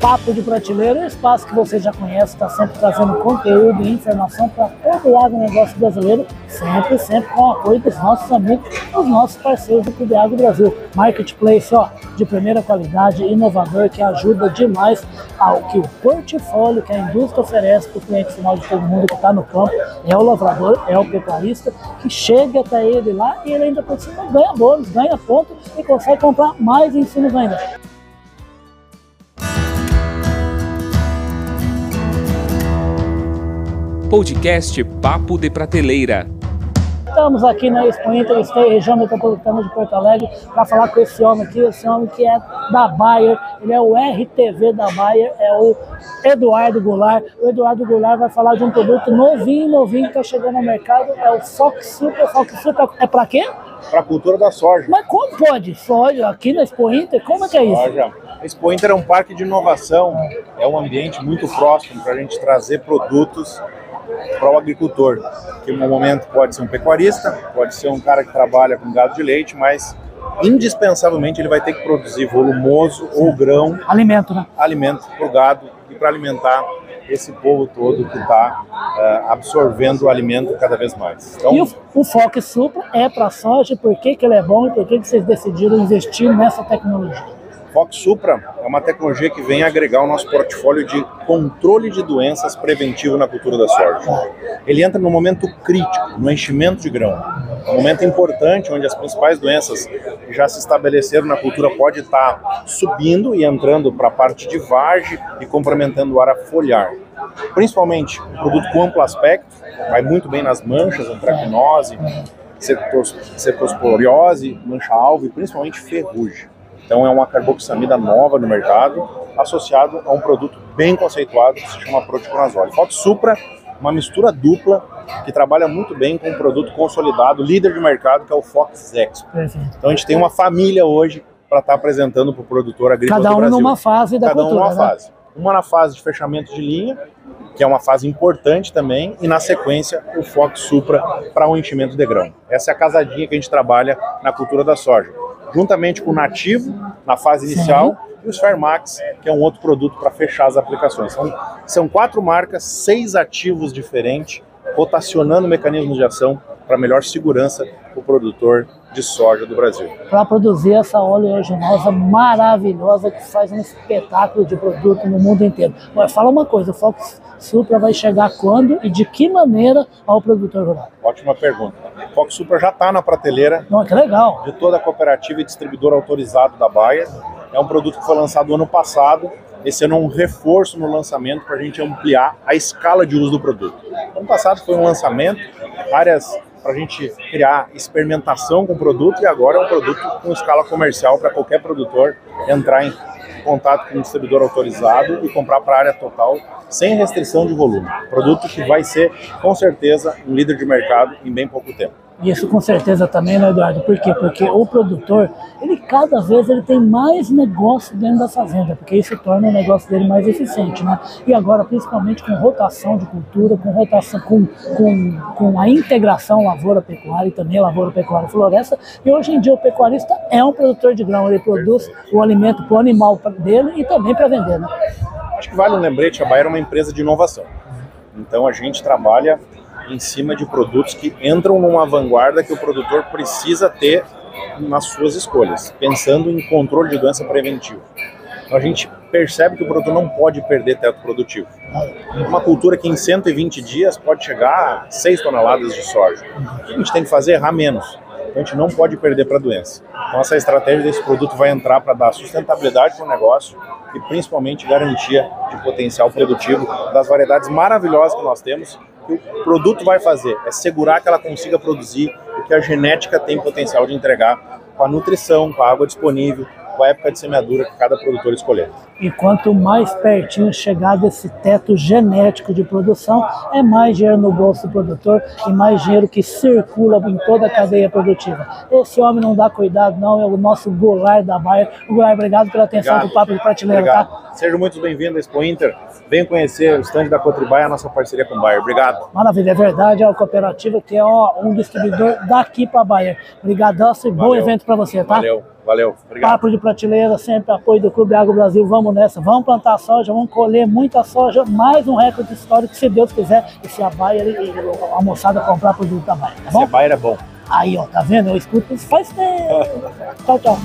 Papo de Prateleira, um espaço que você já conhece, está sempre trazendo conteúdo e informação para todo lado do negócio brasileiro, sempre, sempre com o apoio dos nossos amigos, dos nossos parceiros do Clube Agro Brasil. Marketplace, ó, de primeira qualidade, inovador, que ajuda demais ao que o portfólio que a indústria oferece para o cliente final de todo mundo que está no campo, é o lavrador, é o pecuarista, que chega até ele lá e ele ainda por cima ganha bônus, ganha ponto e consegue comprar mais insumos ainda. Podcast Papo de Prateleira. Estamos aqui na Expo Inter região metropolitana de Porto Alegre, para falar com esse homem aqui, esse homem que é da Bayer, ele é o RTV da Bayer, é o Eduardo Goulart. O Eduardo Goulart vai falar de um produto novinho, novinho que está chegando ao mercado, é o Fox Super. Fox Super é para quê? Para a cultura da soja. Mas como pode? Soja aqui na Expo Inter? Como é que é isso? Soja. A Expo Inter é um parque de inovação, é um ambiente muito próximo para a gente trazer produtos para o agricultor, que no momento pode ser um pecuarista, pode ser um cara que trabalha com gado de leite, mas indispensavelmente ele vai ter que produzir volumoso ou grão, alimento, né? Alimento para o gado e para alimentar esse povo todo que está uh, eh, absorvendo o alimento cada vez mais. Então, e o, o Fox Supra é para a soja, por que, que ele é bom e por que, que vocês decidiram investir nessa tecnologia? Fox Supra é uma tecnologia que vem agregar o nosso portfólio de controle de doenças preventivo na cultura da soja. Ele entra no momento crítico, no enchimento de grão. Um momento importante onde as principais doenças que já se estabeleceram na cultura pode estar subindo e entrando para a parte de vagem e complementando o ar foliar. Principalmente um produto com amplo aspecto, vai muito bem nas manchas, antracnose, cetosporiose, mancha-alvo e principalmente ferrugem. Então é uma carboxamida nova no mercado, associado a um produto bem conceituado que se chama proticonazole. Fox Supra, uma mistura dupla que trabalha muito bem com um produto consolidado, líder de mercado, que é o Fox Expo. Então a gente tem uma família hoje para estar tá apresentando para o produtor agrícola Cada um numa fase da Cada cultura, um numa né? fase. Uma na fase de fechamento de linha, que é uma fase importante também, e na sequência o Fox Supra para o enchimento de grão. Essa é a casadinha que a gente trabalha na cultura da soja juntamente com o Nativo, na fase inicial, Sim. e os Fairmax, que é um outro produto para fechar as aplicações. São, são quatro marcas, seis ativos diferentes, rotacionando mecanismos de ação para melhor segurança para o produtor de soja do Brasil. Para produzir essa oleaginosa maravilhosa que faz um espetáculo de produto no mundo inteiro. Mas fala uma coisa, o Fox Supra vai chegar quando e de que maneira ao produtor rural? Ótima pergunta. O Fox Supra já está na prateleira. Não, que legal. De toda a cooperativa e distribuidor autorizado da Baia. É um produto que foi lançado ano passado. Esse ano é um reforço no lançamento para a gente ampliar a escala de uso do produto. Ano passado foi um lançamento, áreas para a gente criar experimentação com o produto e agora é um produto com escala comercial para qualquer produtor entrar em contato com um distribuidor autorizado e comprar para a área total sem restrição de volume. Produto que vai ser, com certeza, um líder de mercado em bem pouco tempo. Isso com certeza também, né, Eduardo? Por quê? Porque o produtor, ele cada vez ele tem mais negócio dentro da fazenda, porque isso torna o negócio dele mais eficiente, né? E agora, principalmente com rotação de cultura, com rotação, com, com, com a integração lavoura-pecuária e também lavoura-pecuária-floresta, e hoje em dia o pecuarista é um produtor de grão, ele produz o alimento para o animal dele e também para vender, né? Acho que vale um lembrete, a Bayer é uma empresa de inovação. Então a gente trabalha em cima de produtos que entram numa vanguarda que o produtor precisa ter nas suas escolhas, pensando em controle de doença preventivo. Então a gente percebe que o produtor não pode perder teto produtivo. Uma cultura que em 120 dias pode chegar a 6 toneladas de soja. O que a gente tem que fazer? Errar menos. Então a gente não pode perder para a doença. Então essa estratégia desse produto vai entrar para dar sustentabilidade para o negócio e principalmente garantia de potencial produtivo das variedades maravilhosas que nós temos. Que o produto vai fazer é segurar que ela consiga produzir o que a genética tem potencial de entregar com a nutrição, com a água disponível, com a época de semeadura que cada produtor escolher. E quanto mais pertinho chegar desse teto genético de produção, é mais dinheiro no bolso do produtor e mais dinheiro que circula em toda a cadeia produtiva. Esse homem não dá cuidado, não, é o nosso Goulart da Baia. O Goulart, obrigado pela atenção obrigado. do Papo de Prateleira, tá? Sejam muito bem-vindos à Expo Inter. Venham conhecer o stand da Cotribá e a nossa parceria com o Bayer. Obrigado. Maravilha, é verdade, é a cooperativa que é ó, um distribuidor daqui para Bayer. Obrigadaço e bom evento para você, tá? Valeu, valeu. Obrigado. Papo de prateleira, sempre apoio do Clube Agro Brasil. Vamos nessa, vamos plantar soja, vamos colher muita soja, mais um recorde histórico, se Deus quiser, e se a Bayer e a moçada comprar produto da Bayer, tá bom? Esse Bayer é bom. Aí, ó, tá vendo? Eu escuto isso faz tempo. tchau, tchau.